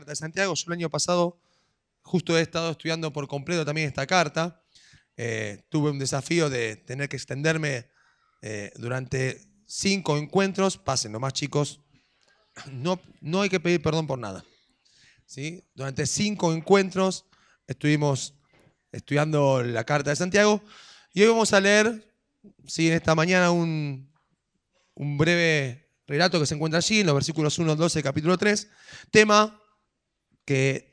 carta de Santiago. Yo el año pasado justo he estado estudiando por completo también esta carta. Eh, tuve un desafío de tener que extenderme eh, durante cinco encuentros. Pasen, más chicos. No, no hay que pedir perdón por nada. ¿sí? Durante cinco encuentros estuvimos estudiando la carta de Santiago. Y hoy vamos a leer, ¿sí? en esta mañana, un, un breve relato que se encuentra allí en los versículos 1 al 12, capítulo 3. Tema que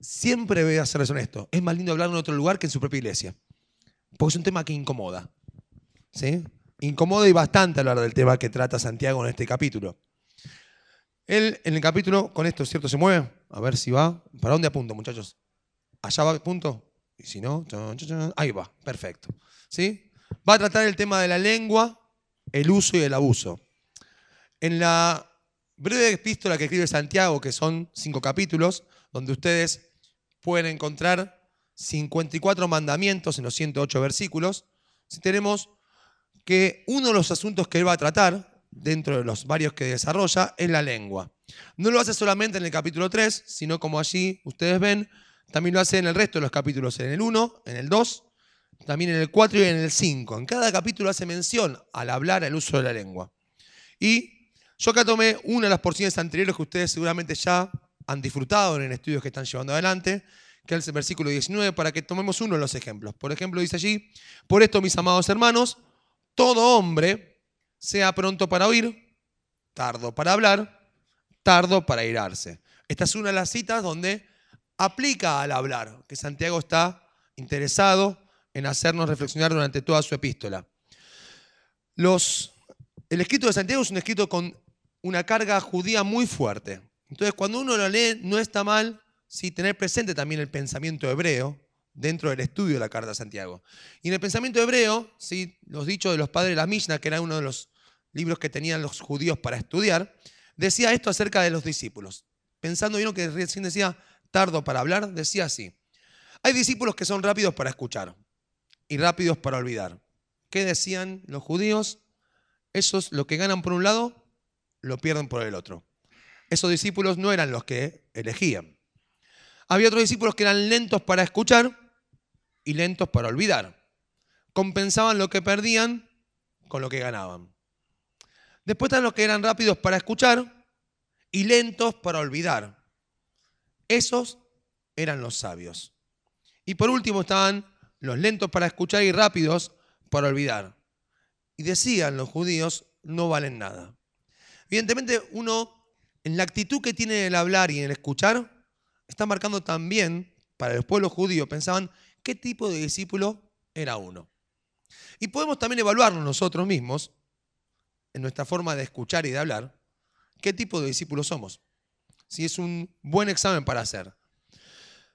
siempre voy a serles honesto. Es más lindo hablar en otro lugar que en su propia iglesia. Porque es un tema que incomoda. ¿sí? Incomoda y bastante hablar del tema que trata Santiago en este capítulo. Él en el capítulo, con esto, ¿cierto? Se mueve. A ver si va. ¿Para dónde apunto, muchachos? ¿Allá va punto? Y si no, ahí va. Perfecto. ¿Sí? Va a tratar el tema de la lengua, el uso y el abuso. En la breve epístola que escribe Santiago, que son cinco capítulos, donde ustedes pueden encontrar 54 mandamientos en los 108 versículos, tenemos que uno de los asuntos que él va a tratar, dentro de los varios que desarrolla, es la lengua. No lo hace solamente en el capítulo 3, sino como allí ustedes ven, también lo hace en el resto de los capítulos, en el 1, en el 2, también en el 4 y en el 5. En cada capítulo hace mención al hablar, al uso de la lengua. Y yo acá tomé una de las porciones anteriores que ustedes seguramente ya han disfrutado en estudios que están llevando adelante, que es el versículo 19, para que tomemos uno de los ejemplos. Por ejemplo, dice allí, por esto, mis amados hermanos, todo hombre sea pronto para oír, tardo para hablar, tardo para irarse. Esta es una de las citas donde aplica al hablar, que Santiago está interesado en hacernos reflexionar durante toda su epístola. El escrito de Santiago es un escrito con una carga judía muy fuerte. Entonces, cuando uno lo lee, no está mal ¿sí? tener presente también el pensamiento hebreo dentro del estudio de la carta de Santiago. Y en el pensamiento hebreo, ¿sí? los dichos de los padres de la Mishnah, que era uno de los libros que tenían los judíos para estudiar, decía esto acerca de los discípulos. Pensando, vieron que recién decía tardo para hablar, decía así. Hay discípulos que son rápidos para escuchar y rápidos para olvidar. ¿Qué decían los judíos? Esos lo que ganan por un lado, lo pierden por el otro. Esos discípulos no eran los que elegían. Había otros discípulos que eran lentos para escuchar y lentos para olvidar. Compensaban lo que perdían con lo que ganaban. Después están los que eran rápidos para escuchar y lentos para olvidar. Esos eran los sabios. Y por último estaban los lentos para escuchar y rápidos para olvidar. Y decían los judíos, no valen nada. Evidentemente uno, en la actitud que tiene en el hablar y en el escuchar, está marcando también, para el pueblo judío, pensaban qué tipo de discípulo era uno. Y podemos también evaluarnos nosotros mismos, en nuestra forma de escuchar y de hablar, qué tipo de discípulos somos. Si es un buen examen para hacer.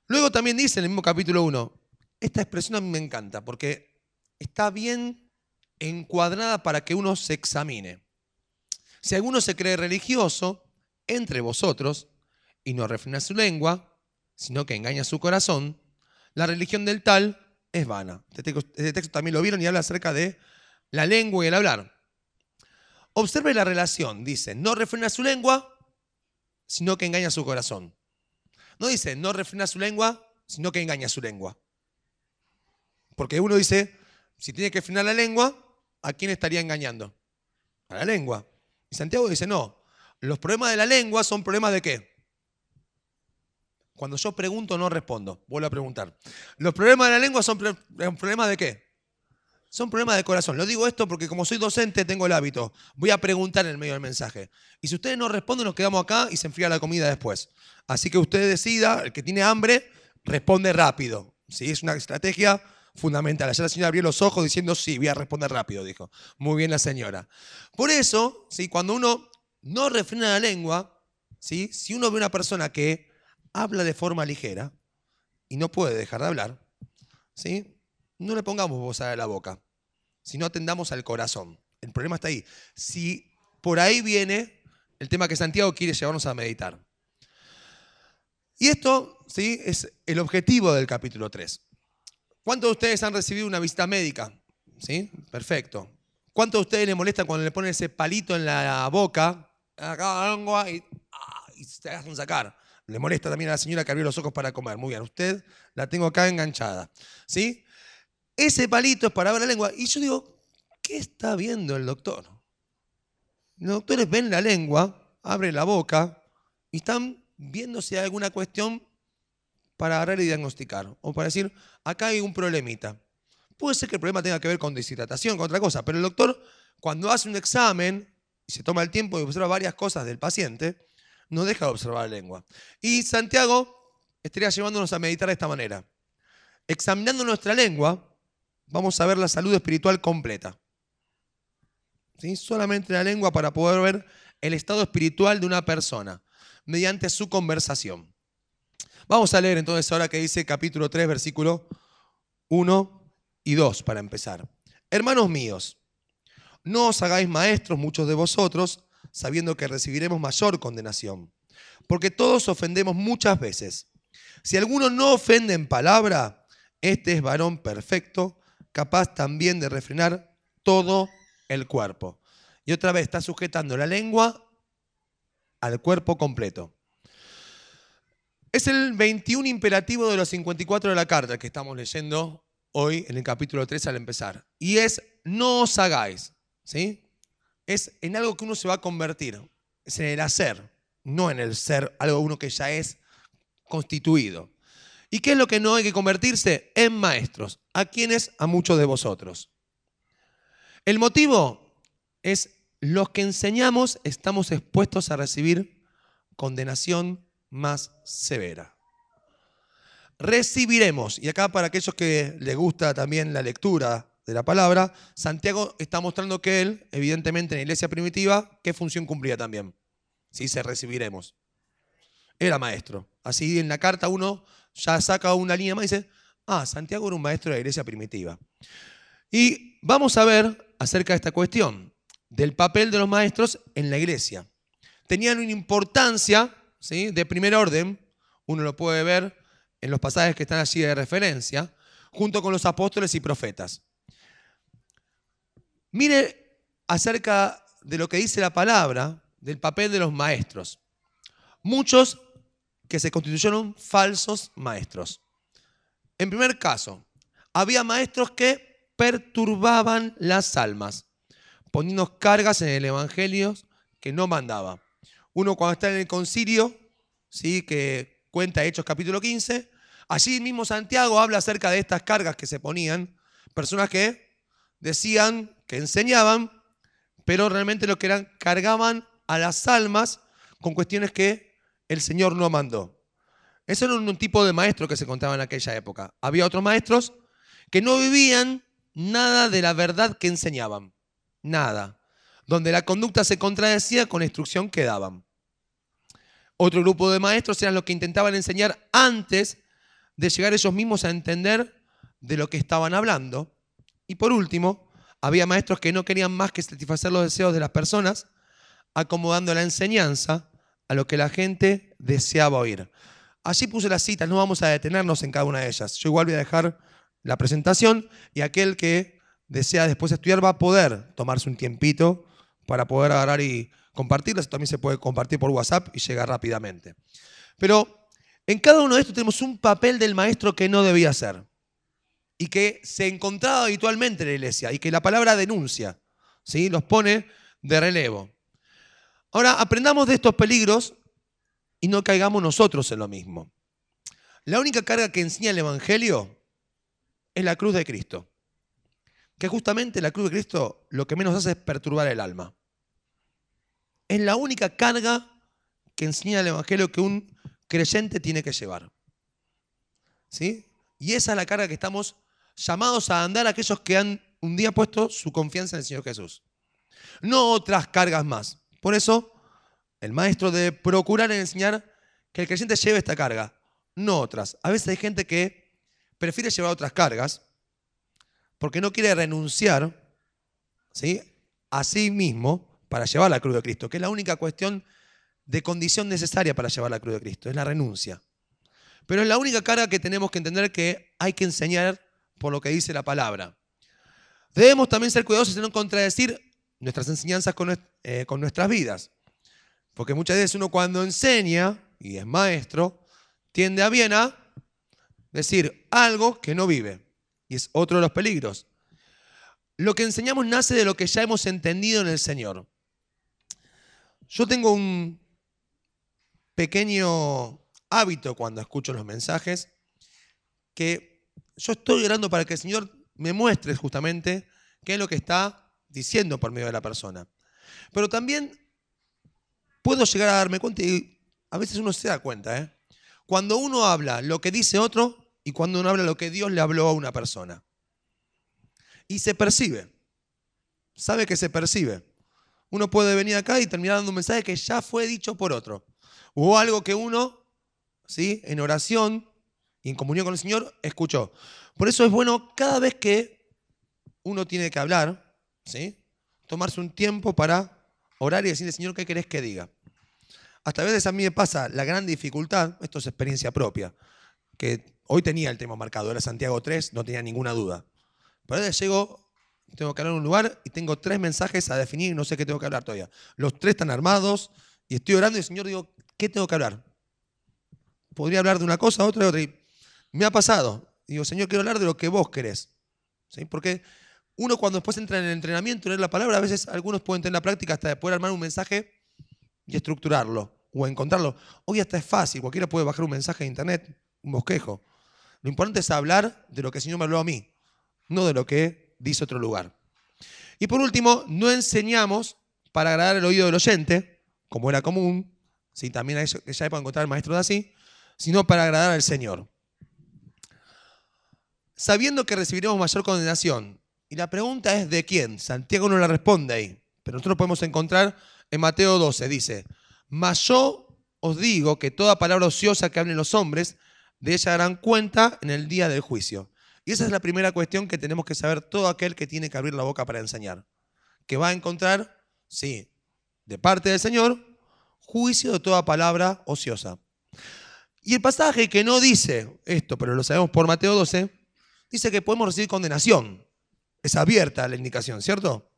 Luego también dice en el mismo capítulo 1, esta expresión a mí me encanta porque está bien encuadrada para que uno se examine. Si alguno se cree religioso entre vosotros y no refrena su lengua, sino que engaña su corazón, la religión del tal es vana. Este, este texto, también lo vieron y habla acerca de la lengua y el hablar. Observe la relación. Dice, no refrena su lengua, sino que engaña su corazón. No dice, no refrena su lengua, sino que engaña su lengua. Porque uno dice, si tiene que frenar la lengua, ¿a quién estaría engañando? A la lengua. Y Santiago dice, no, los problemas de la lengua son problemas de qué? Cuando yo pregunto no respondo, vuelvo a preguntar. Los problemas de la lengua son problemas de qué? Son problemas de corazón. Lo digo esto porque como soy docente tengo el hábito. Voy a preguntar en el medio del mensaje. Y si ustedes no responden, nos quedamos acá y se enfría la comida después. Así que usted decida, el que tiene hambre, responde rápido. ¿Sí? Es una estrategia fundamental. La señora abrió los ojos diciendo, sí, voy a responder rápido, dijo. Muy bien la señora. Por eso, ¿sí? cuando uno no refrena la lengua, ¿sí? si uno ve una persona que habla de forma ligera y no puede dejar de hablar, ¿sí? no le pongamos voz a la boca, sino atendamos al corazón. El problema está ahí. Si por ahí viene el tema que Santiago quiere llevarnos a meditar. Y esto ¿sí? es el objetivo del capítulo 3. ¿Cuántos de ustedes han recibido una visita médica? ¿Sí? Perfecto. ¿Cuántos de ustedes les molesta cuando le ponen ese palito en la boca, acá la lengua, y, y se hacen sacar. Le molesta también a la señora que abrió los ojos para comer. Muy bien, usted la tengo acá enganchada. ¿Sí? Ese palito es para ver la lengua. Y yo digo, ¿qué está viendo el doctor? Los doctores ven la lengua, abren la boca y están viendo si hay alguna cuestión para agarrar y diagnosticar. O para decir, acá hay un problemita. Puede ser que el problema tenga que ver con deshidratación, con otra cosa, pero el doctor, cuando hace un examen y se toma el tiempo de observar varias cosas del paciente, no deja de observar la lengua. Y Santiago estaría llevándonos a meditar de esta manera. Examinando nuestra lengua, vamos a ver la salud espiritual completa. ¿Sí? Solamente la lengua para poder ver el estado espiritual de una persona mediante su conversación. Vamos a leer entonces ahora que dice capítulo 3, versículo 1 y 2 para empezar. Hermanos míos, no os hagáis maestros muchos de vosotros, sabiendo que recibiremos mayor condenación, porque todos ofendemos muchas veces. Si alguno no ofende en palabra, este es varón perfecto, capaz también de refrenar todo el cuerpo. Y otra vez está sujetando la lengua al cuerpo completo. Es el 21 imperativo de los 54 de la carta que estamos leyendo hoy en el capítulo 3 al empezar. Y es, no os hagáis. ¿sí? Es en algo que uno se va a convertir. Es en el hacer, no en el ser, algo uno que ya es constituido. ¿Y qué es lo que no hay que convertirse? En maestros. ¿A quienes? A muchos de vosotros. El motivo es los que enseñamos estamos expuestos a recibir condenación más severa recibiremos. Y acá para aquellos que les gusta también la lectura de la palabra, Santiago está mostrando que él, evidentemente en la iglesia primitiva, ¿qué función cumplía también? Si se recibiremos. Era maestro. Así en la carta uno ya saca una línea más y dice, ah, Santiago era un maestro de la iglesia primitiva. Y vamos a ver acerca de esta cuestión, del papel de los maestros en la iglesia. Tenían una importancia ¿sí? de primer orden, uno lo puede ver en los pasajes que están allí de referencia, junto con los apóstoles y profetas. Mire acerca de lo que dice la palabra del papel de los maestros. Muchos que se constituyeron falsos maestros. En primer caso, había maestros que perturbaban las almas, poniendo cargas en el Evangelio que no mandaba. Uno cuando está en el concilio, ¿sí? que cuenta Hechos capítulo 15, Allí mismo Santiago habla acerca de estas cargas que se ponían, personas que decían, que enseñaban, pero realmente lo que eran, cargaban a las almas con cuestiones que el Señor no mandó. Eso era un tipo de maestro que se contaba en aquella época. Había otros maestros que no vivían nada de la verdad que enseñaban. Nada. Donde la conducta se contradecía con la instrucción que daban. Otro grupo de maestros eran los que intentaban enseñar antes de llegar ellos mismos a entender de lo que estaban hablando. Y por último, había maestros que no querían más que satisfacer los deseos de las personas, acomodando la enseñanza a lo que la gente deseaba oír. Allí puse las citas, no vamos a detenernos en cada una de ellas. Yo igual voy a dejar la presentación y aquel que desea después estudiar va a poder tomarse un tiempito para poder agarrar y compartirlas. También se puede compartir por WhatsApp y llegar rápidamente. Pero en cada uno de estos tenemos un papel del maestro que no debía ser y que se encontraba habitualmente en la iglesia y que la palabra denuncia, ¿sí? los pone de relevo. Ahora, aprendamos de estos peligros y no caigamos nosotros en lo mismo. La única carga que enseña el Evangelio es la cruz de Cristo. Que justamente la cruz de Cristo lo que menos hace es perturbar el alma. Es la única carga que enseña el Evangelio que un creyente tiene que llevar. ¿Sí? Y esa es la carga que estamos llamados a andar aquellos que han un día puesto su confianza en el Señor Jesús. No otras cargas más. Por eso, el maestro debe procurar enseñar que el creyente lleve esta carga, no otras. A veces hay gente que prefiere llevar otras cargas porque no quiere renunciar ¿sí? a sí mismo para llevar la cruz de Cristo, que es la única cuestión de condición necesaria para llevar la cruz de Cristo, es la renuncia. Pero es la única carga que tenemos que entender que hay que enseñar por lo que dice la palabra. Debemos también ser cuidadosos en no contradecir nuestras enseñanzas con, eh, con nuestras vidas. Porque muchas veces uno cuando enseña y es maestro, tiende a bien a decir algo que no vive. Y es otro de los peligros. Lo que enseñamos nace de lo que ya hemos entendido en el Señor. Yo tengo un pequeño hábito cuando escucho los mensajes, que yo estoy orando para que el Señor me muestre justamente qué es lo que está diciendo por medio de la persona. Pero también puedo llegar a darme cuenta, y a veces uno se da cuenta, ¿eh? cuando uno habla lo que dice otro y cuando uno habla lo que Dios le habló a una persona. Y se percibe, sabe que se percibe. Uno puede venir acá y terminar dando un mensaje que ya fue dicho por otro. O algo que uno, ¿sí? en oración y en comunión con el Señor, escuchó. Por eso es bueno cada vez que uno tiene que hablar, ¿sí? tomarse un tiempo para orar y decirle, Señor, ¿qué querés que diga? Hasta a veces a mí me pasa la gran dificultad, esto es experiencia propia, que hoy tenía el tema marcado, era Santiago 3, no tenía ninguna duda. Pero ahora llego, tengo que hablar en un lugar y tengo tres mensajes a definir y no sé qué tengo que hablar todavía. Los tres están armados y estoy orando y el Señor digo, ¿qué tengo que hablar? Podría hablar de una cosa, otra, otra. Y me ha pasado. Digo, Señor, quiero hablar de lo que vos querés. ¿Sí? Porque uno cuando después entra en el entrenamiento, leer la palabra, a veces algunos pueden tener la práctica hasta de poder armar un mensaje y estructurarlo o encontrarlo. Hoy hasta es fácil, cualquiera puede bajar un mensaje de internet, un bosquejo. Lo importante es hablar de lo que el Señor me habló a mí, no de lo que dice otro lugar. Y por último, no enseñamos para agradar el oído del oyente, como era común, ¿sí? también hay que ya encontrar maestros así, sino para agradar al Señor. Sabiendo que recibiremos mayor condenación. Y la pregunta es de quién. Santiago no la responde ahí, pero nosotros podemos encontrar en Mateo 12, dice, mas yo os digo que toda palabra ociosa que hablen los hombres, de ella darán cuenta en el día del juicio. Y esa es la primera cuestión que tenemos que saber todo aquel que tiene que abrir la boca para enseñar. Que va a encontrar, sí, de parte del Señor, juicio de toda palabra ociosa. Y el pasaje que no dice esto, pero lo sabemos por Mateo 12, dice que podemos recibir condenación. Es abierta la indicación, ¿cierto?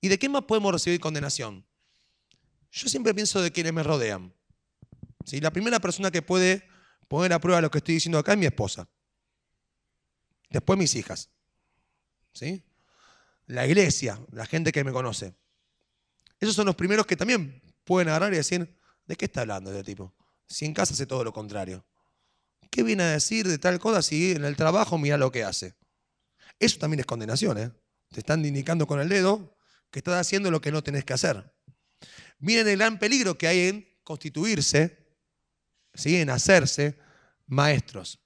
¿Y de qué más podemos recibir condenación? Yo siempre pienso de quienes me rodean. ¿Sí? La primera persona que puede poner a prueba lo que estoy diciendo acá es mi esposa. Después mis hijas. ¿Sí? La iglesia, la gente que me conoce. Esos son los primeros que también pueden agarrar y decir, ¿de qué está hablando este tipo? Si en casa hace todo lo contrario. ¿Qué viene a decir de tal cosa si en el trabajo mira lo que hace? Eso también es condenación, ¿eh? Te están indicando con el dedo que estás haciendo lo que no tenés que hacer. Miren el gran peligro que hay en constituirse, ¿sí? en hacerse maestros.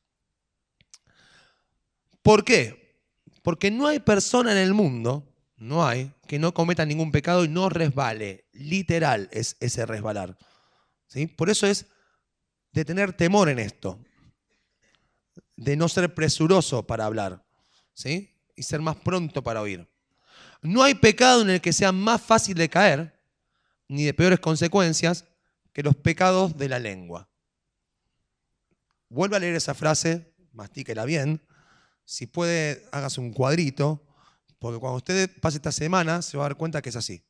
¿Por qué? Porque no hay persona en el mundo, no hay, que no cometa ningún pecado y no resbale. Literal es ese resbalar. ¿sí? Por eso es de tener temor en esto, de no ser presuroso para hablar ¿sí? y ser más pronto para oír. No hay pecado en el que sea más fácil de caer ni de peores consecuencias que los pecados de la lengua. Vuelve a leer esa frase, mastíquela bien. Si puede, hágase un cuadrito, porque cuando usted pase esta semana se va a dar cuenta que es así.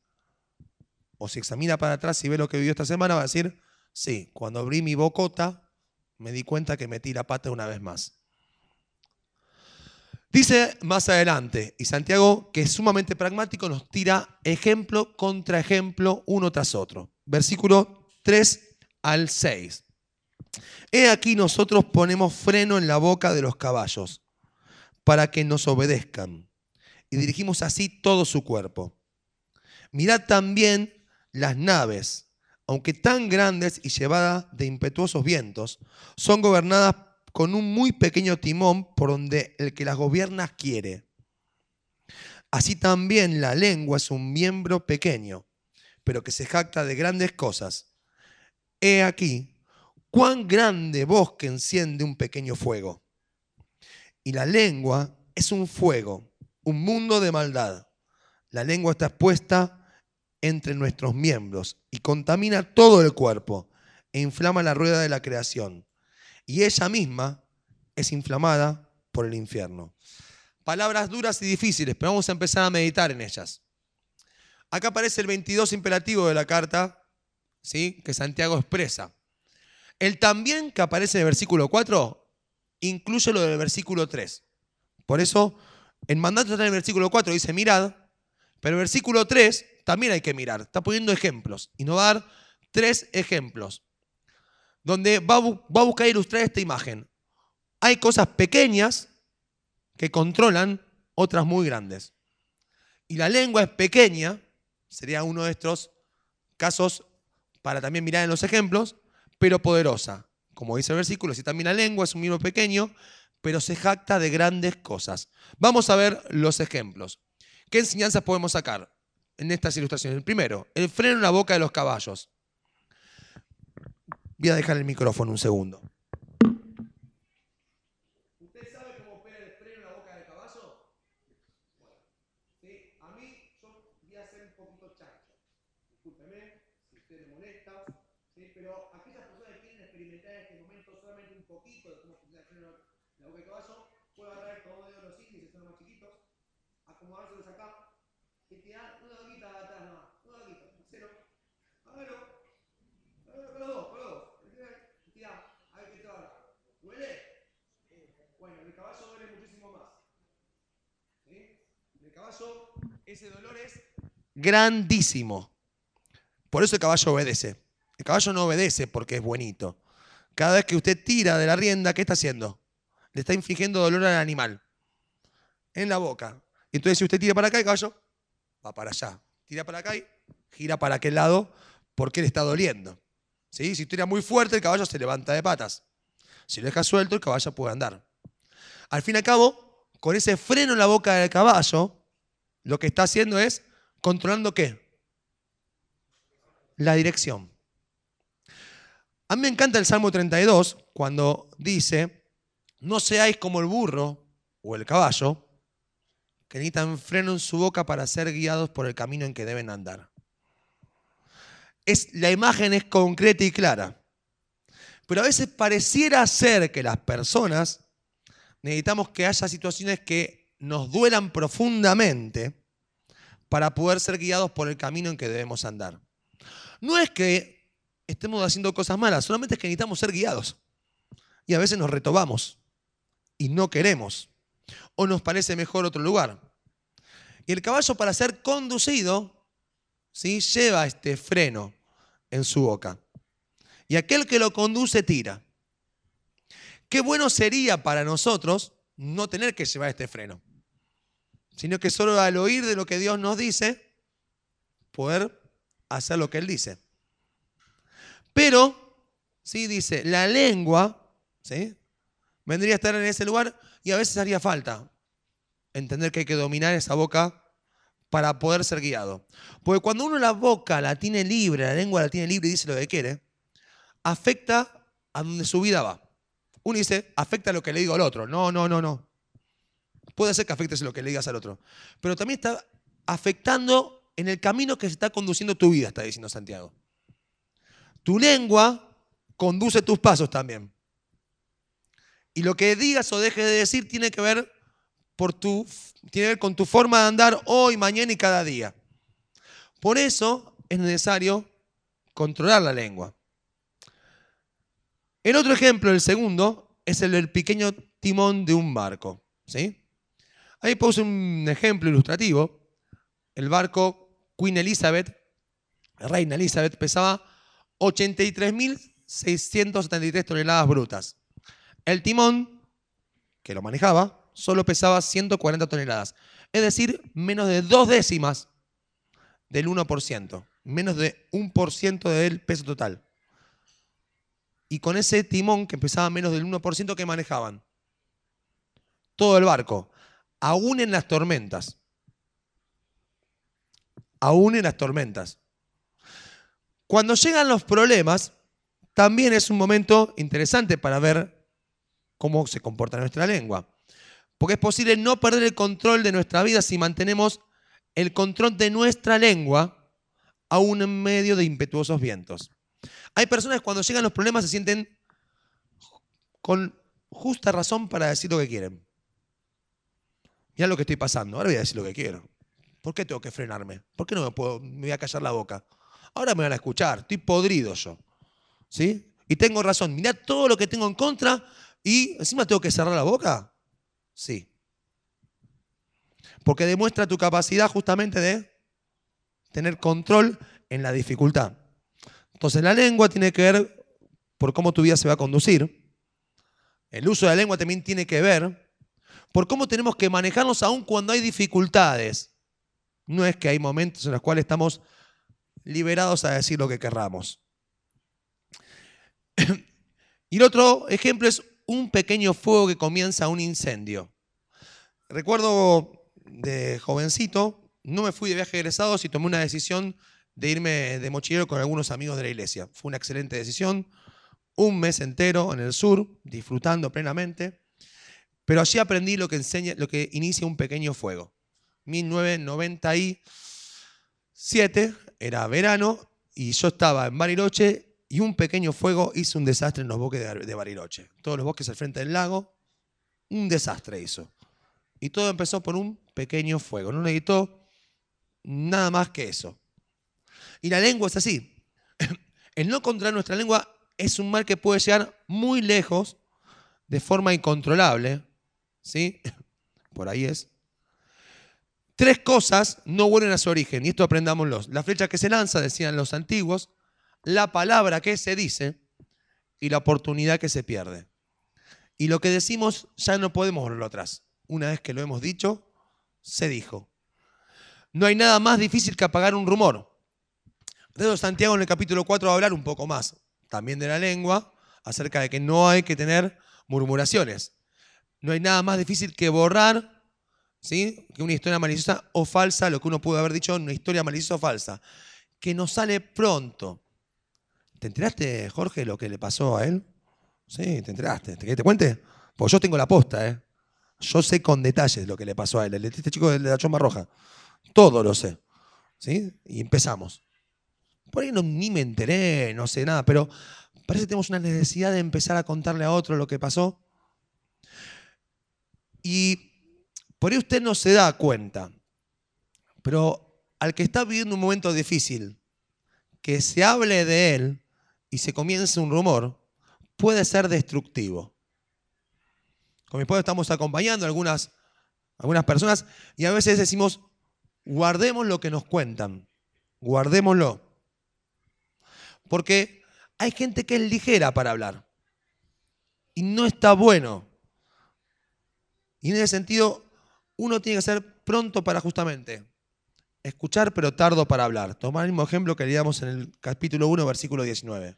O si examina para atrás y ve lo que vivió esta semana, va a decir, sí, cuando abrí mi bocota me di cuenta que metí la pata una vez más. Dice más adelante, y Santiago, que es sumamente pragmático, nos tira ejemplo contra ejemplo uno tras otro. Versículo 3 al 6. He aquí nosotros ponemos freno en la boca de los caballos para que nos obedezcan y dirigimos así todo su cuerpo. Mirad también las naves, aunque tan grandes y llevadas de impetuosos vientos, son gobernadas con un muy pequeño timón por donde el que las gobierna quiere. Así también la lengua es un miembro pequeño, pero que se jacta de grandes cosas. He aquí cuán grande bosque enciende un pequeño fuego. Y la lengua es un fuego, un mundo de maldad. La lengua está expuesta entre nuestros miembros y contamina todo el cuerpo e inflama la rueda de la creación y ella misma es inflamada por el infierno. Palabras duras y difíciles, pero vamos a empezar a meditar en ellas. Acá aparece el 22 imperativo de la carta ¿sí? que Santiago expresa. El también que aparece en el versículo 4 incluye lo del versículo 3. Por eso, en mandato está en el versículo 4, dice mirad, pero el versículo 3 también hay que mirar. Está poniendo ejemplos y nos va a dar tres ejemplos donde va a buscar ilustrar esta imagen. Hay cosas pequeñas que controlan otras muy grandes. Y la lengua es pequeña, sería uno de estos casos para también mirar en los ejemplos, pero poderosa. Como dice el versículo, si también la lengua es un mismo pequeño, pero se jacta de grandes cosas. Vamos a ver los ejemplos. ¿Qué enseñanzas podemos sacar en estas ilustraciones? El primero, el freno en la boca de los caballos. Voy a dejar el micrófono un segundo. A mí yo voy a ser un poquito chancho. Discúlpeme si usted me molesta, ¿sí? pero aquellas personas que quieren experimentar en este momento solamente un poquito de cómo funciona la boca del caballo, puedo agarrar el comodo de los índices, son los más chiquitos, acomodárselos acá y tirar una doguita de atrás nomás, una doguita, cero. Hágalo. Hágalo con los dos, con los dos. Tirá, a ver qué te va ¿Duele? Bueno, el caballo duele muchísimo más. ¿Sí? El caballo ese dolor es grandísimo. Por eso el caballo obedece. El caballo no obedece porque es bonito. Cada vez que usted tira de la rienda, ¿qué está haciendo? Le está infligiendo dolor al animal. En la boca. Entonces, si usted tira para acá, el caballo va para allá. Tira para acá y gira para aquel lado porque le está doliendo. ¿Sí? Si tira muy fuerte, el caballo se levanta de patas. Si lo deja suelto, el caballo puede andar. Al fin y al cabo, con ese freno en la boca del caballo, lo que está haciendo es controlando qué? La dirección. A mí me encanta el Salmo 32 cuando dice, no seáis como el burro o el caballo, que necesitan freno en su boca para ser guiados por el camino en que deben andar. Es, la imagen es concreta y clara. Pero a veces pareciera ser que las personas necesitamos que haya situaciones que nos duelan profundamente para poder ser guiados por el camino en que debemos andar. No es que estemos haciendo cosas malas, solamente es que necesitamos ser guiados. Y a veces nos retobamos y no queremos. O nos parece mejor otro lugar. Y el caballo para ser conducido, ¿sí? lleva este freno en su boca. Y aquel que lo conduce tira. Qué bueno sería para nosotros no tener que llevar este freno, sino que solo al oír de lo que Dios nos dice, poder hacer lo que Él dice. Pero, sí, dice, la lengua, ¿sí? Vendría a estar en ese lugar y a veces haría falta entender que hay que dominar esa boca para poder ser guiado. Porque cuando uno la boca la tiene libre, la lengua la tiene libre y dice lo que quiere, afecta a donde su vida va. Uno dice, afecta a lo que le digo al otro. No, no, no, no. Puede ser que afectes lo que le digas al otro. Pero también está afectando en el camino que se está conduciendo tu vida, está diciendo Santiago. Tu lengua conduce tus pasos también. Y lo que digas o dejes de decir tiene que ver, con tu forma de andar hoy, mañana y cada día. Por eso es necesario controlar la lengua. El otro ejemplo, el segundo, es el del pequeño timón de un barco. ¿sí? Ahí puse un ejemplo ilustrativo. El barco Queen Elizabeth, Reina Elizabeth, pesaba 83.673 toneladas brutas. El timón, que lo manejaba, solo pesaba 140 toneladas. Es decir, menos de dos décimas del 1%. Menos de un por ciento del peso total. Y con ese timón, que pesaba menos del 1%, que manejaban? Todo el barco. Aún en las tormentas. Aún en las tormentas. Cuando llegan los problemas, también es un momento interesante para ver cómo se comporta nuestra lengua. Porque es posible no perder el control de nuestra vida si mantenemos el control de nuestra lengua aún en medio de impetuosos vientos. Hay personas que cuando llegan los problemas se sienten con justa razón para decir lo que quieren. Mira lo que estoy pasando, ahora voy a decir lo que quiero. ¿Por qué tengo que frenarme? ¿Por qué no me, puedo, me voy a callar la boca? Ahora me van a escuchar, estoy podrido yo. ¿Sí? Y tengo razón. Mirá todo lo que tengo en contra y encima tengo que cerrar la boca. Sí. Porque demuestra tu capacidad justamente de tener control en la dificultad. Entonces la lengua tiene que ver por cómo tu vida se va a conducir. El uso de la lengua también tiene que ver por cómo tenemos que manejarnos aún cuando hay dificultades. No es que hay momentos en los cuales estamos liberados a decir lo que querramos. Y el otro ejemplo es un pequeño fuego que comienza un incendio. Recuerdo de jovencito, no me fui de viaje egresados y tomé una decisión de irme de mochilero con algunos amigos de la iglesia. Fue una excelente decisión. Un mes entero en el sur, disfrutando plenamente. Pero allí aprendí lo que, enseña, lo que inicia un pequeño fuego. 1997, era verano, y yo estaba en Bariloche y un pequeño fuego hizo un desastre en los bosques de Bariloche. Todos los bosques al frente del lago, un desastre hizo. Y todo empezó por un pequeño fuego. No necesitó nada más que eso. Y la lengua es así. El no controlar nuestra lengua es un mal que puede llegar muy lejos de forma incontrolable. ¿Sí? Por ahí es. Tres cosas no vuelven a su origen, y esto aprendámoslo. La flecha que se lanza, decían los antiguos, la palabra que se dice y la oportunidad que se pierde. Y lo que decimos ya no podemos volverlo atrás. Una vez que lo hemos dicho, se dijo. No hay nada más difícil que apagar un rumor. De Santiago en el capítulo 4 va a hablar un poco más, también de la lengua, acerca de que no hay que tener murmuraciones. No hay nada más difícil que borrar, ¿sí? Que una historia maliciosa o falsa, lo que uno pudo haber dicho, una historia maliciosa o falsa, que nos sale pronto. ¿Te enteraste, Jorge, lo que le pasó a él? Sí, te enteraste. ¿Te, te cuente? Pues yo tengo la posta, ¿eh? Yo sé con detalles lo que le pasó a él. Este chico de la chomba roja. Todo lo sé. ¿Sí? Y empezamos. Por ahí no, ni me enteré, no sé nada, pero parece que tenemos una necesidad de empezar a contarle a otro lo que pasó. Y por ahí usted no se da cuenta, pero al que está viviendo un momento difícil, que se hable de él y se comience un rumor, puede ser destructivo. Con mi esposa estamos acompañando a algunas, algunas personas y a veces decimos, guardemos lo que nos cuentan, guardémoslo. Porque hay gente que es ligera para hablar. Y no está bueno. Y en ese sentido, uno tiene que ser pronto para justamente escuchar, pero tardo para hablar. Tomar el mismo ejemplo que leíamos en el capítulo 1, versículo 19.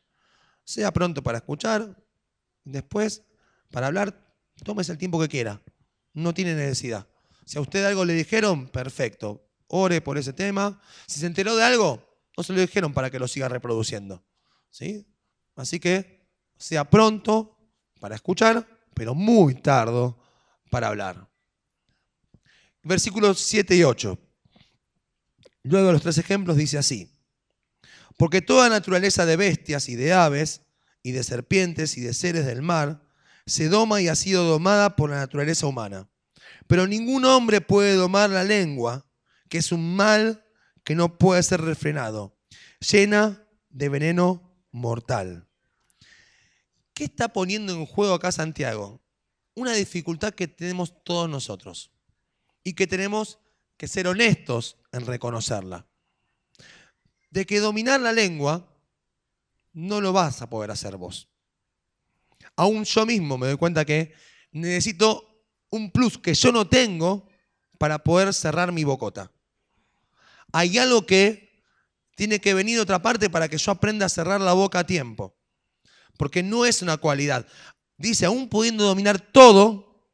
Sea pronto para escuchar, después, para hablar, tómese el tiempo que quiera. No tiene necesidad. Si a usted algo le dijeron, perfecto. Ore por ese tema. Si se enteró de algo, no se lo dijeron para que lo siga reproduciendo. ¿sí? Así que sea pronto para escuchar, pero muy tardo para hablar. Versículos 7 y 8. Luego de los tres ejemplos dice así. Porque toda naturaleza de bestias y de aves y de serpientes y de seres del mar se doma y ha sido domada por la naturaleza humana. Pero ningún hombre puede domar la lengua, que es un mal que no puede ser refrenado, llena de veneno mortal. ¿Qué está poniendo en juego acá Santiago? Una dificultad que tenemos todos nosotros y que tenemos que ser honestos en reconocerla. De que dominar la lengua no lo vas a poder hacer vos. Aún yo mismo me doy cuenta que necesito un plus que yo no tengo para poder cerrar mi bocota. Hay algo que tiene que venir de otra parte para que yo aprenda a cerrar la boca a tiempo. Porque no es una cualidad. Dice, aún pudiendo dominar todo,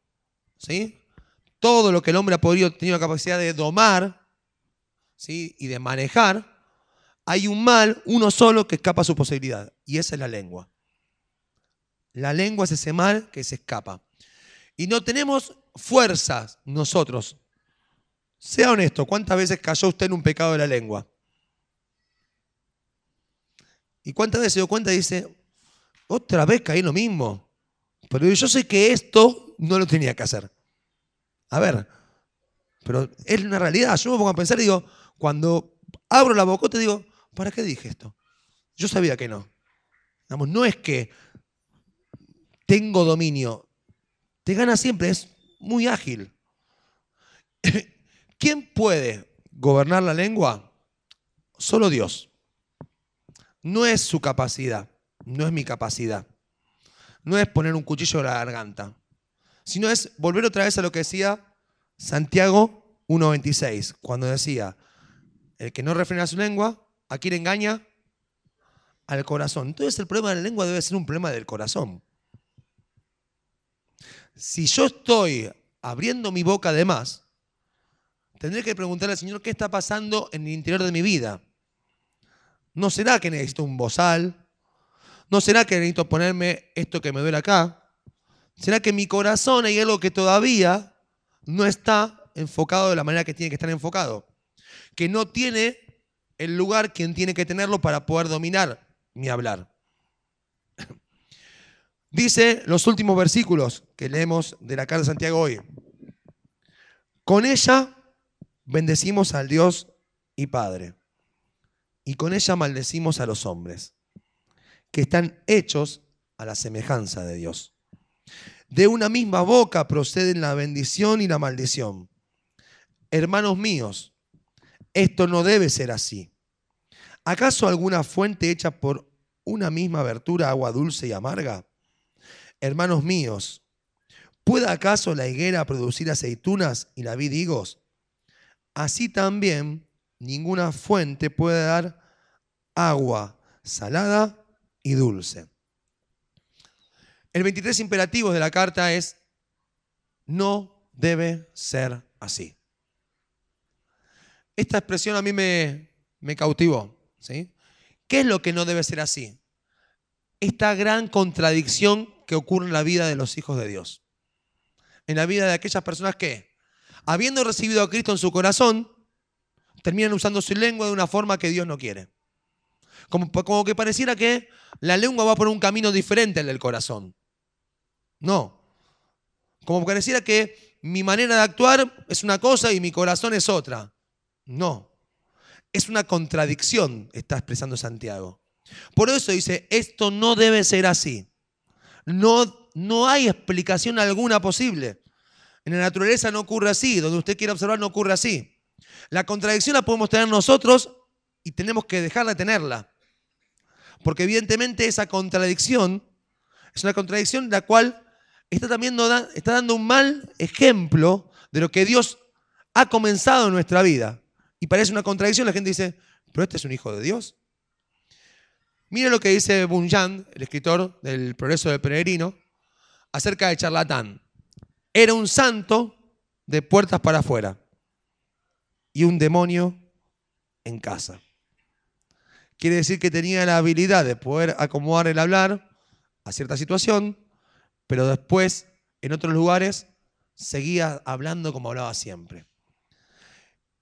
¿sí? Todo lo que el hombre ha podido, tenido la capacidad de domar ¿sí? y de manejar, hay un mal, uno solo, que escapa a su posibilidad. Y esa es la lengua. La lengua es ese mal que se escapa. Y no tenemos fuerzas nosotros. Sea honesto, ¿cuántas veces cayó usted en un pecado de la lengua? ¿Y cuántas veces se dio cuenta y dice, otra vez caí en lo mismo? Pero yo sé que esto no lo tenía que hacer. A ver, pero es una realidad. Yo me pongo a pensar y digo, cuando abro la bocota digo, ¿para qué dije esto? Yo sabía que no. no es que tengo dominio, te gana siempre, es muy ágil. ¿Quién puede gobernar la lengua? Solo Dios. No es su capacidad, no es mi capacidad. No es poner un cuchillo en la garganta, sino es volver otra vez a lo que decía Santiago 1.26, cuando decía, el que no refrena su lengua, ¿a quién engaña? Al corazón. Entonces el problema de la lengua debe ser un problema del corazón. Si yo estoy abriendo mi boca de más, tendré que preguntarle al Señor qué está pasando en el interior de mi vida. ¿No será que necesito un bozal? ¿No será que necesito ponerme esto que me duele acá? ¿Será que en mi corazón hay algo que todavía no está enfocado de la manera que tiene que estar enfocado? Que no tiene el lugar quien tiene que tenerlo para poder dominar mi hablar. Dice los últimos versículos que leemos de la carta de Santiago hoy. Con ella bendecimos al Dios y Padre y con ella maldecimos a los hombres, que están hechos a la semejanza de Dios. De una misma boca proceden la bendición y la maldición. Hermanos míos, esto no debe ser así. ¿Acaso alguna fuente hecha por una misma abertura agua dulce y amarga? Hermanos míos, ¿puede acaso la higuera producir aceitunas y la vid higos? Así también ninguna fuente puede dar agua salada y dulce. El 23 imperativo de la carta es, no debe ser así. Esta expresión a mí me, me cautivó. ¿sí? ¿Qué es lo que no debe ser así? Esta gran contradicción que ocurre en la vida de los hijos de Dios. En la vida de aquellas personas que, habiendo recibido a Cristo en su corazón, terminan usando su lengua de una forma que Dios no quiere. Como, como que pareciera que la lengua va por un camino diferente al del corazón. No. Como pareciera que mi manera de actuar es una cosa y mi corazón es otra. No. Es una contradicción, está expresando Santiago. Por eso dice, esto no debe ser así. No, no hay explicación alguna posible. En la naturaleza no ocurre así, donde usted quiera observar no ocurre así. La contradicción la podemos tener nosotros y tenemos que dejar de tenerla. Porque evidentemente esa contradicción es una contradicción la cual está también está dando un mal ejemplo de lo que Dios ha comenzado en nuestra vida. Y parece una contradicción, la gente dice, pero este es un hijo de Dios. Mire lo que dice Bunyan, el escritor del Progreso del Peregrino, acerca de charlatán. Era un santo de puertas para afuera y un demonio en casa. Quiere decir que tenía la habilidad de poder acomodar el hablar a cierta situación, pero después en otros lugares seguía hablando como hablaba siempre.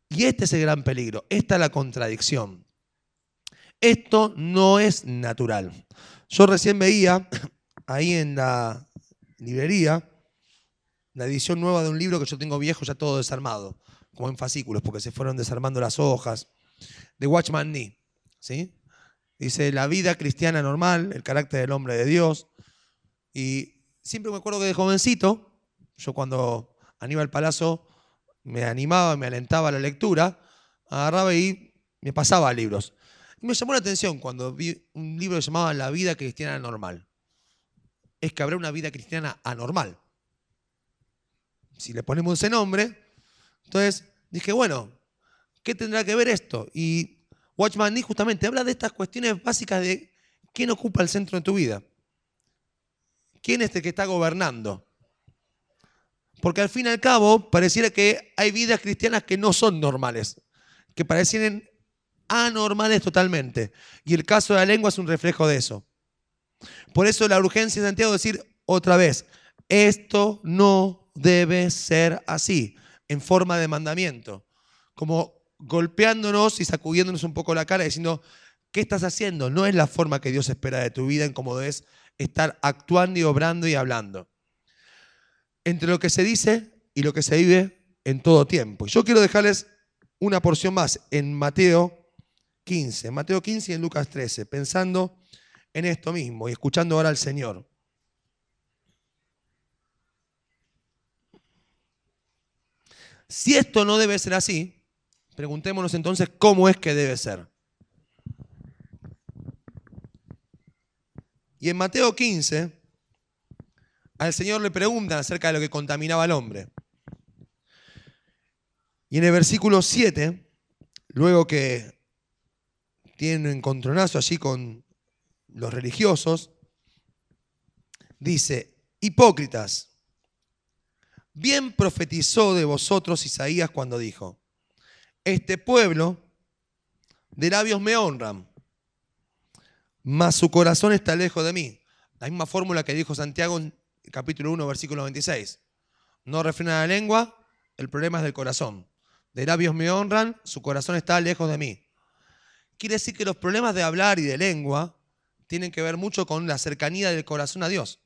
Y este es el gran peligro, esta es la contradicción. Esto no es natural. Yo recién veía ahí en la librería la edición nueva de un libro que yo tengo viejo ya todo desarmado, como en fascículos, porque se fueron desarmando las hojas, de Watchman Nee. ¿sí? Dice la vida cristiana normal, el carácter del hombre de Dios. Y siempre me acuerdo que de jovencito, yo cuando Aníbal Palazzo me animaba, me alentaba a la lectura, agarraba y me pasaba libros. Y me llamó la atención cuando vi un libro que La vida cristiana normal. Es que habrá una vida cristiana anormal. Si le ponemos ese nombre, entonces dije, bueno, ¿qué tendrá que ver esto? Y Watchman Nee justamente habla de estas cuestiones básicas de quién ocupa el centro de tu vida. ¿Quién es el que está gobernando? Porque al fin y al cabo pareciera que hay vidas cristianas que no son normales, que parecen anormales totalmente. Y el caso de la lengua es un reflejo de eso. Por eso la urgencia de Santiago decir otra vez, esto no debe ser así, en forma de mandamiento. Como golpeándonos y sacudiéndonos un poco la cara diciendo, ¿qué estás haciendo? No es la forma que Dios espera de tu vida en cómo debes estar actuando y obrando y hablando. Entre lo que se dice y lo que se vive en todo tiempo. Yo quiero dejarles una porción más en Mateo 15, Mateo 15 y en Lucas 13, pensando en esto mismo y escuchando ahora al Señor. Si esto no debe ser así, preguntémonos entonces cómo es que debe ser. Y en Mateo 15, al Señor le preguntan acerca de lo que contaminaba al hombre. Y en el versículo 7, luego que tiene un encontronazo allí con los religiosos, dice, hipócritas, bien profetizó de vosotros Isaías cuando dijo, este pueblo de labios me honran, mas su corazón está lejos de mí. La misma fórmula que dijo Santiago en capítulo 1, versículo 26. No refrena la lengua, el problema es del corazón. De labios me honran, su corazón está lejos de mí. Quiere decir que los problemas de hablar y de lengua tienen que ver mucho con la cercanía del corazón a Dios.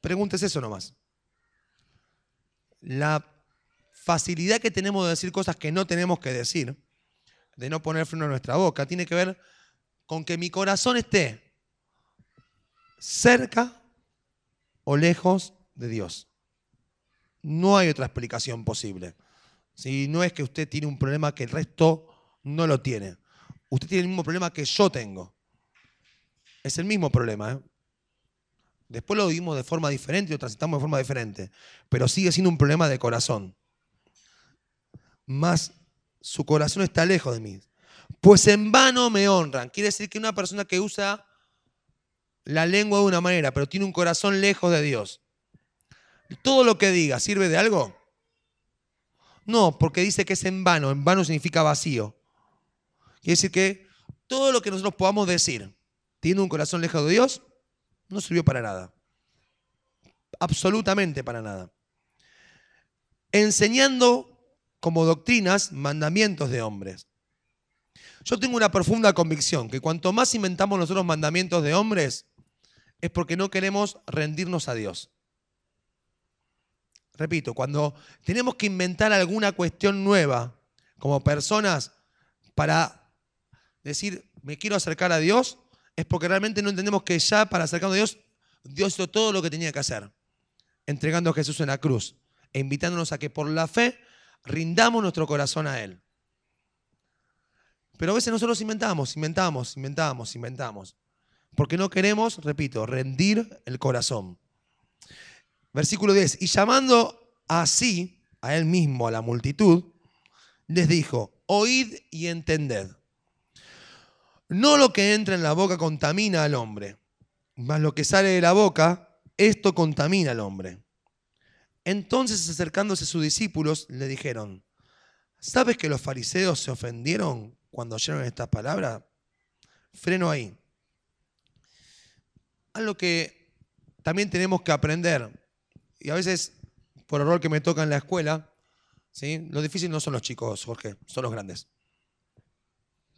Pregúntese eso nomás. La facilidad que tenemos de decir cosas que no tenemos que decir, de no poner freno en nuestra boca, tiene que ver con que mi corazón esté cerca o lejos de Dios. No hay otra explicación posible. Si no es que usted tiene un problema que el resto no lo tiene. Usted tiene el mismo problema que yo tengo. Es el mismo problema. ¿eh? Después lo vivimos de forma diferente lo transitamos de forma diferente. Pero sigue siendo un problema de corazón. Más su corazón está lejos de mí. Pues en vano me honran. Quiere decir que una persona que usa la lengua de una manera, pero tiene un corazón lejos de Dios. ¿Todo lo que diga sirve de algo? No, porque dice que es en vano. En vano significa vacío. Quiere decir que todo lo que nosotros podamos decir, tiene un corazón lejos de Dios, no sirvió para nada. Absolutamente para nada. Enseñando como doctrinas mandamientos de hombres. Yo tengo una profunda convicción que cuanto más inventamos nosotros mandamientos de hombres, es porque no queremos rendirnos a Dios. Repito, cuando tenemos que inventar alguna cuestión nueva como personas para decir, me quiero acercar a Dios, es porque realmente no entendemos que ya para acercarnos a Dios, Dios hizo todo lo que tenía que hacer, entregando a Jesús en la cruz e invitándonos a que por la fe rindamos nuestro corazón a Él. Pero a veces nosotros inventamos, inventamos, inventamos, inventamos. Porque no queremos, repito, rendir el corazón. Versículo 10. Y llamando así a él mismo, a la multitud, les dijo, oíd y entended. No lo que entra en la boca contamina al hombre, mas lo que sale de la boca, esto contamina al hombre. Entonces acercándose a sus discípulos, le dijeron, ¿sabes que los fariseos se ofendieron cuando oyeron estas palabras? Freno ahí algo que también tenemos que aprender, y a veces por error que me toca en la escuela, ¿sí? lo difícil no son los chicos, Jorge, son los grandes.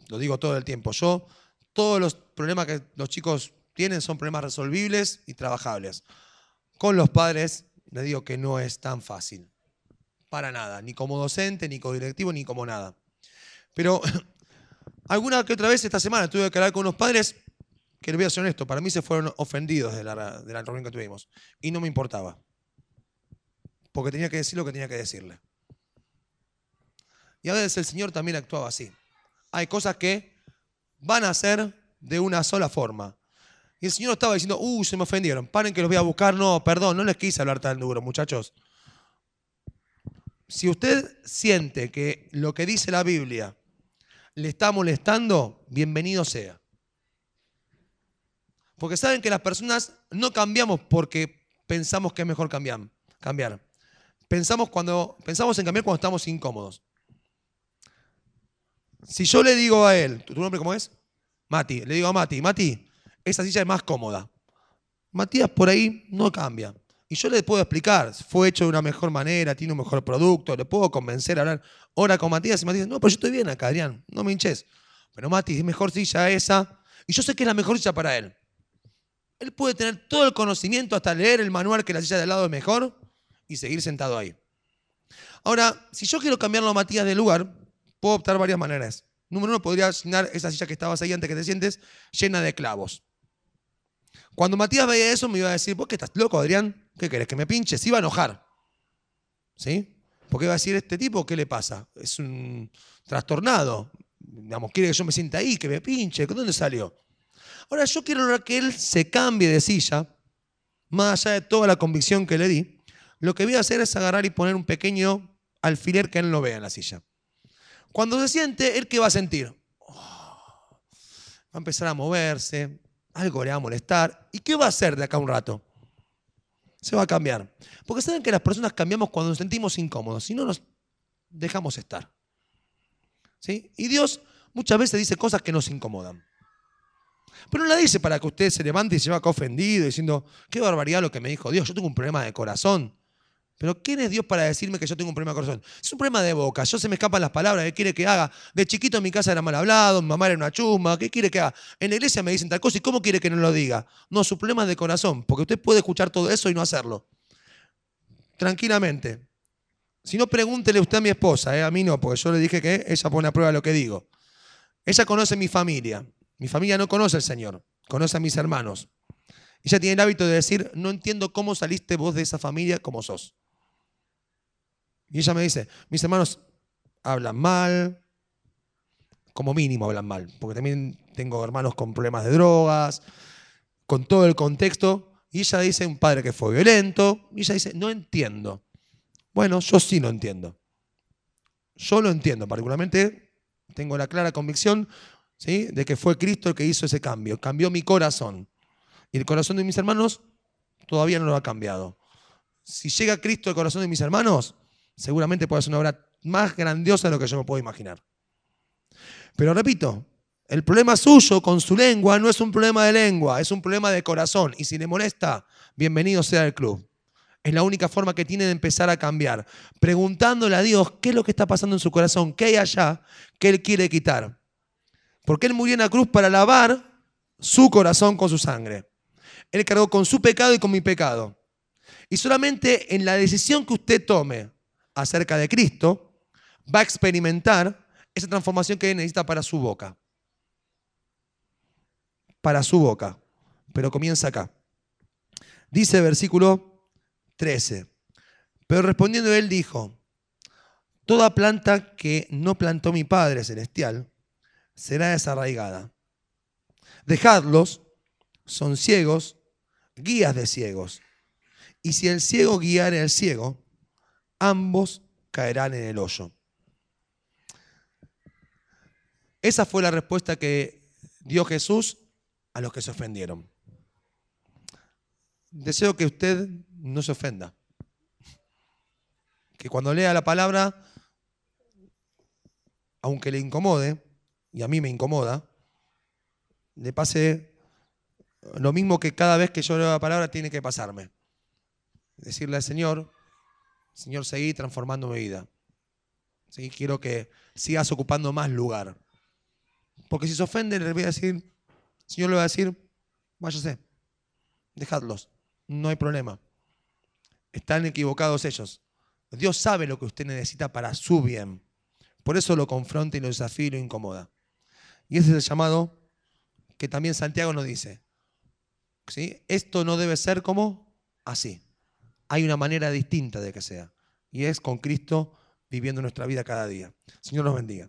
Lo digo todo el tiempo. Yo, todos los problemas que los chicos tienen son problemas resolvibles y trabajables. Con los padres les digo que no es tan fácil. Para nada, ni como docente, ni como directivo, ni como nada. Pero alguna que otra vez esta semana tuve que hablar con unos padres que le voy a ser honesto, para mí se fueron ofendidos de la, de la reunión que tuvimos. Y no me importaba. Porque tenía que decir lo que tenía que decirle. Y a veces el Señor también actuaba así. Hay cosas que van a ser de una sola forma. Y el Señor estaba diciendo, uh, se me ofendieron, paren que los voy a buscar. No, perdón, no les quise hablar tan duro, muchachos. Si usted siente que lo que dice la Biblia le está molestando, bienvenido sea. Porque saben que las personas no cambiamos porque pensamos que es mejor cambiar. cambiar. Pensamos, cuando, pensamos en cambiar cuando estamos incómodos. Si yo le digo a él, ¿tu nombre cómo es? Mati. Le digo a Mati, Mati, esa silla es más cómoda. Matías por ahí no cambia. Y yo le puedo explicar, fue hecho de una mejor manera, tiene un mejor producto, le puedo convencer a hablar ahora con Matías y Matías, no, pero yo estoy bien acá, Adrián, no me hinches. Pero Mati, es mejor silla esa. Y yo sé que es la mejor silla para él. Él puede tener todo el conocimiento hasta leer el manual que la silla de al lado es mejor y seguir sentado ahí. Ahora, si yo quiero cambiarlo a Matías de lugar, puedo optar varias maneras. Número uno, podría llenar esa silla que estabas ahí antes que te sientes llena de clavos. Cuando Matías veía eso, me iba a decir, ¿vos qué estás loco, Adrián? ¿Qué querés? ¿Que me pinche? Se iba a enojar. ¿Sí? Porque iba a decir, ¿este tipo qué le pasa? Es un trastornado. Digamos, quiere que yo me sienta ahí, que me pinche. ¿De dónde salió? Ahora, yo quiero que él se cambie de silla, más allá de toda la convicción que le di. Lo que voy a hacer es agarrar y poner un pequeño alfiler que él no vea en la silla. Cuando se siente, ¿él qué va a sentir? Oh, va a empezar a moverse, algo le va a molestar. ¿Y qué va a hacer de acá a un rato? Se va a cambiar. Porque saben que las personas cambiamos cuando nos sentimos incómodos, si no nos dejamos estar. ¿Sí? Y Dios muchas veces dice cosas que nos incomodan. Pero no la dice para que usted se levante y se va acá ofendido diciendo, qué barbaridad lo que me dijo Dios, yo tengo un problema de corazón. Pero ¿quién es Dios para decirme que yo tengo un problema de corazón? Es un problema de boca. Yo se me escapan las palabras. ¿Qué quiere que haga? De chiquito en mi casa era mal hablado, mi mamá era una chusma. ¿Qué quiere que haga? En la iglesia me dicen tal cosa. ¿Y cómo quiere que no lo diga? No, su problema es de corazón. Porque usted puede escuchar todo eso y no hacerlo. Tranquilamente. Si no, pregúntele usted a mi esposa. ¿eh? A mí no, porque yo le dije que ella pone a prueba lo que digo. Ella conoce mi familia. Mi familia no conoce al Señor. Conoce a mis hermanos. Ella tiene el hábito de decir, no entiendo cómo saliste vos de esa familia como sos. Y ella me dice, mis hermanos hablan mal, como mínimo hablan mal, porque también tengo hermanos con problemas de drogas, con todo el contexto. Y ella dice, un padre que fue violento. Y ella dice, no entiendo. Bueno, yo sí lo entiendo. Yo lo entiendo, particularmente tengo la clara convicción ¿sí? de que fue Cristo el que hizo ese cambio. Cambió mi corazón. Y el corazón de mis hermanos todavía no lo ha cambiado. Si llega Cristo al corazón de mis hermanos, seguramente puede ser una obra más grandiosa de lo que yo me puedo imaginar. Pero repito, el problema suyo con su lengua no es un problema de lengua, es un problema de corazón. Y si le molesta, bienvenido sea al club. Es la única forma que tiene de empezar a cambiar. Preguntándole a Dios qué es lo que está pasando en su corazón, qué hay allá que Él quiere quitar. Porque Él murió en la cruz para lavar su corazón con su sangre. Él cargó con su pecado y con mi pecado. Y solamente en la decisión que usted tome acerca de Cristo, va a experimentar esa transformación que necesita para su boca. Para su boca. Pero comienza acá. Dice versículo 13. Pero respondiendo él dijo, toda planta que no plantó mi Padre Celestial será desarraigada. Dejadlos, son ciegos, guías de ciegos. Y si el ciego guiare al ciego, ambos caerán en el hoyo. Esa fue la respuesta que dio Jesús a los que se ofendieron. Deseo que usted no se ofenda. Que cuando lea la palabra, aunque le incomode, y a mí me incomoda, le pase lo mismo que cada vez que yo leo la palabra tiene que pasarme. Decirle al Señor, Señor, seguí transformando mi vida. Quiero que sigas ocupando más lugar. Porque si se ofenden, le voy a decir, Señor le va a decir, váyase, dejadlos, no hay problema. Están equivocados ellos. Dios sabe lo que usted necesita para su bien. Por eso lo confronta y lo desafía y lo incomoda. Y ese es el llamado que también Santiago nos dice. ¿Sí? Esto no debe ser como así hay una manera distinta de que sea. Y es con Cristo viviendo nuestra vida cada día. Señor nos bendiga.